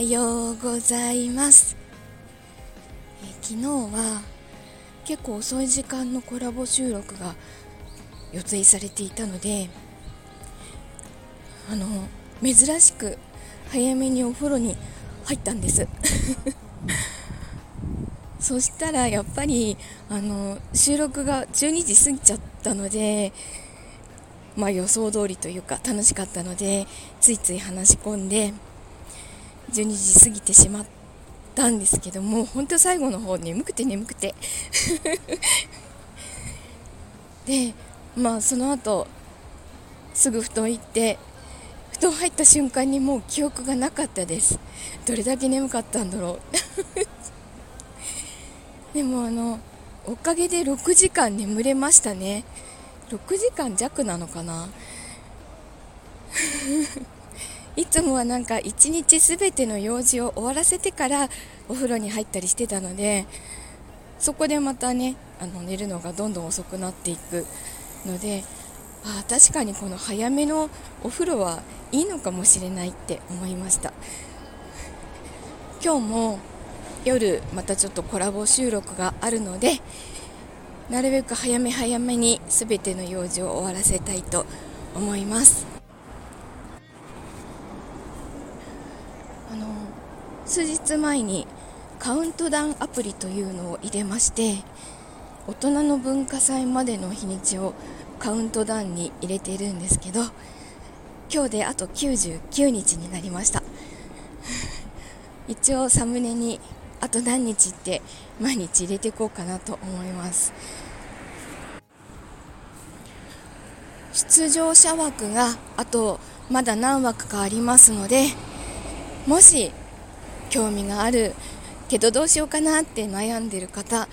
はようございます。え昨日は結構遅い時間のコラボ収録が予定されていたのであの珍しく早めにお風呂に入ったんです。そしたらやっぱりあの収録が12時過ぎちゃったのでまあ予想通りというか楽しかったのでついつい話し込んで12時過ぎてしまったんですけども本当最後の方眠くて眠くて。でまあその後すぐ布団行って布団入った瞬間にもう記憶がなかったです。どれだけ眠かったんだろう。でもあのおかげで6時間眠れましたね。6時間弱なのかな。いつもはなんか一日すべての用事を終わらせてからお風呂に入ったりしてたのでそこでまたねあの寝るのがどんどん遅くなっていくのであ確かにこの早めのお風呂はいいのかもしれないって思いました。今日も夜またちょっとコラボ収録があるのでなるべく早め早めに全ての用事を終わらせたいと思いますあの数日前にカウントダウンアプリというのを入れまして大人の文化祭までの日にちをカウントダウンに入れているんですけど今日であと99日になりました。一応サムネにあと何日って毎日入れていこうかなと思います。出場者枠があとまだ何枠かありますのでもし興味があるけどどうしようかなって悩んでる方よ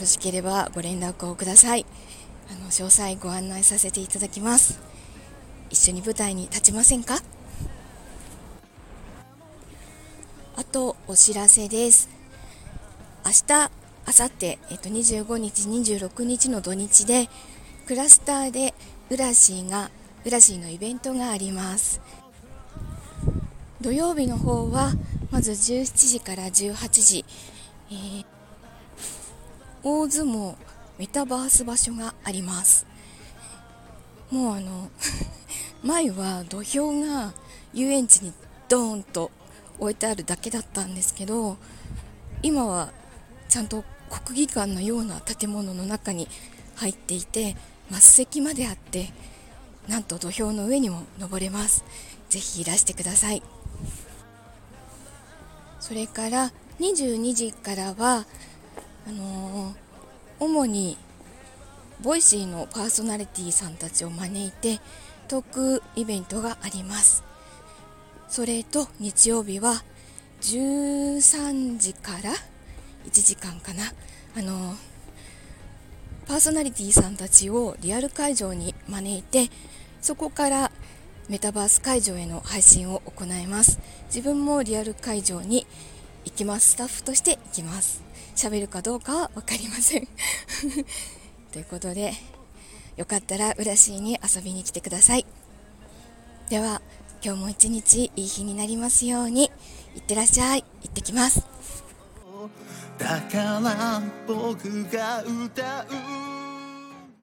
ろしければご連絡をください。あの詳細ご案内させていただきます。一緒に舞台に立ちませんか？あとお知らせです。明日明後日、えっと、25日26日の土日でクラスターでウラシーがウラシーのイベントがあります。土曜日の方はまず17時から18時、えー、大相撲メタバース場所があります。もうあの 前は土俵が遊園地にドーンと置いてあるだけだったんですけど今はちゃんと国技館のような建物の中に入っていて枡席まであってなんと土俵の上にも登れます。ぜひいらしてください。それから22時からはあのー、主にボイシーのパーソナリティさんたちを招いてトークイベントがあります。それと日曜日は13時から1時間かな。あのパーソナリティさんたちをリアル会場に招いてそこからメタバース会場への配信を行います。自分もリアル会場に行きます。スタッフとして行きます。喋るかどうかは分かりません。ということでよかったら浦シーに遊びに来てください。では今日も一日いい日になりますようにいってらっしゃい。行ってきます。だから僕が歌う